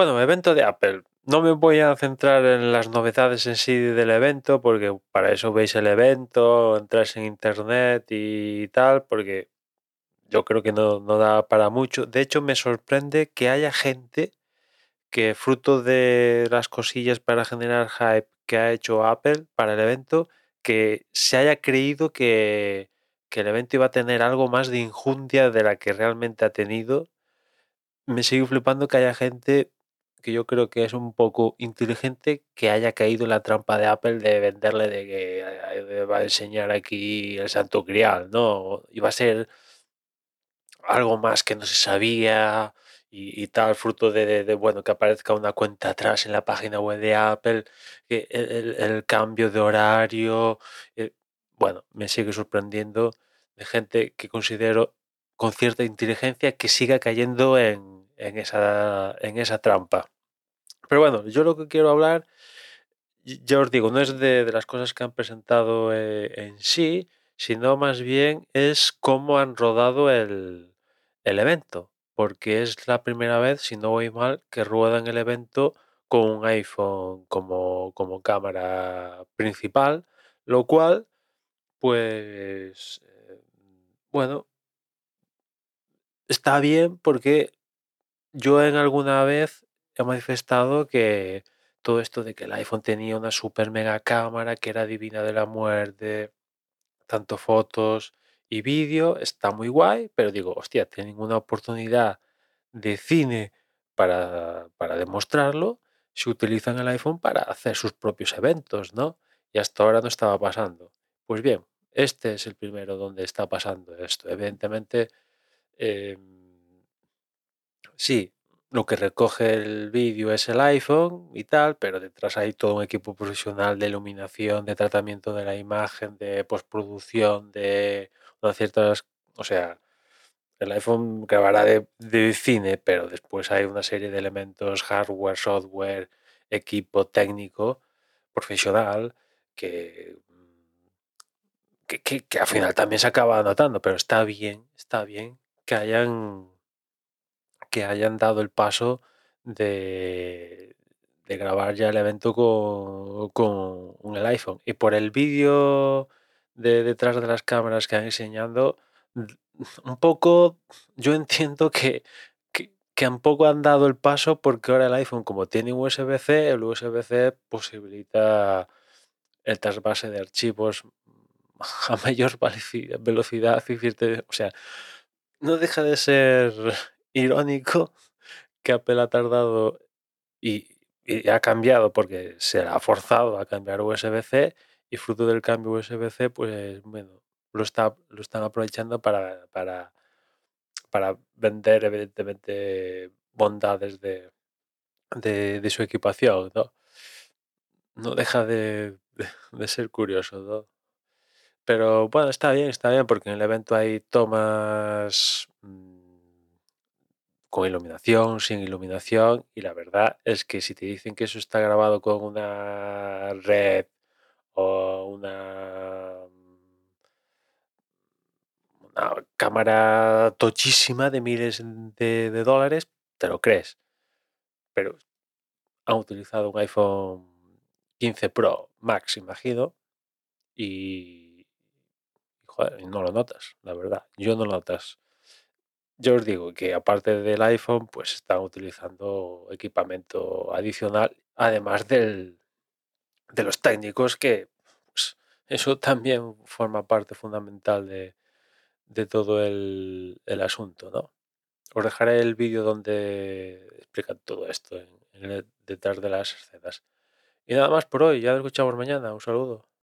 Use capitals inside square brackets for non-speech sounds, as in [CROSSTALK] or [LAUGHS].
Bueno, evento de Apple. No me voy a centrar en las novedades en sí del evento, porque para eso veis el evento, entráis en internet y tal, porque yo creo que no, no da para mucho. De hecho, me sorprende que haya gente que fruto de las cosillas para generar hype que ha hecho Apple para el evento, que se haya creído que, que el evento iba a tener algo más de injundia de la que realmente ha tenido. Me sigue flipando que haya gente que yo creo que es un poco inteligente que haya caído en la trampa de Apple de venderle de que va a enseñar aquí el santo grial, ¿no? Iba a ser algo más que no se sabía y, tal, fruto de, bueno, que aparezca una cuenta atrás en la página web de Apple, el- el cambio de horario, eh, bueno, me sigue sorprendiendo de gente que considero con cierta inteligencia que siga cayendo en, en esa, en esa trampa. Pero bueno, yo lo que quiero hablar, ya os digo, no es de, de las cosas que han presentado eh, en sí, sino más bien es cómo han rodado el, el evento, porque es la primera vez, si no voy mal, que ruedan el evento con un iPhone como, como cámara principal, lo cual, pues, eh, bueno, está bien porque yo en alguna vez he manifestado que todo esto de que el iPhone tenía una super mega cámara que era divina de la muerte, tanto fotos y vídeo, está muy guay, pero digo, hostia, tienen una oportunidad de cine para, para demostrarlo si utilizan el iPhone para hacer sus propios eventos, ¿no? Y hasta ahora no estaba pasando. Pues bien, este es el primero donde está pasando esto. Evidentemente, em, Sí, lo que recoge el vídeo es el iPhone y tal, pero detrás hay todo un equipo profesional de iluminación, de tratamiento de la imagen, de postproducción, de unas ciertas, o sea, el iPhone grabará de, cine, pero después hay una serie de elementos, hardware, software, equipo técnico, profesional, que, que, que, que al final también se acaba notando, pero está bien, está bien que hayan que hayan dado el paso de, grabar ya el evento con, con el iPhone. Y por el vídeo de detrás de las cámaras que han enseñando, d- [LAUGHS] un poco yo entiendo que, que, que un poco han dado el paso porque ahora el iPhone, como tiene USB-C, el USB-C posibilita el trasvase de archivos [LAUGHS] a mayor velocidad. O sea, no deja de ser irónico [LAUGHS] que Apple ha tardado y, ha cambiado porque se ha forzado a cambiar USB-C y fruto del cambio USB-C, pues bueno, lo, está, lo están aprovechando para, para, para vender evidentemente bondades de, de, su equipación, ¿no? No deja de, de- ser curioso. Pero bueno, está bien, está bien, porque en el evento hay tomas mm, con iluminación, sin iluminación, y la verdad es que si te dicen que eso está grabado con una red o una, una cámara tochísima de miles de, dólares, te lo crees. Pero han utilizado un iPhone 15 Pro Max, imagino, y no lo notas, la verdad. Yo no lo notas. Yo os digo que aparte del iPhone, pues están utilizando equipamiento adicional, además del, de los técnicos, que pues, eso también forma parte fundamental de, de todo el, el asunto, ¿no? Os dejaré el vídeo donde explican todo esto detrás de las escenas. Y nada más por hoy, ya nos escuchamos mañana. Un saludo.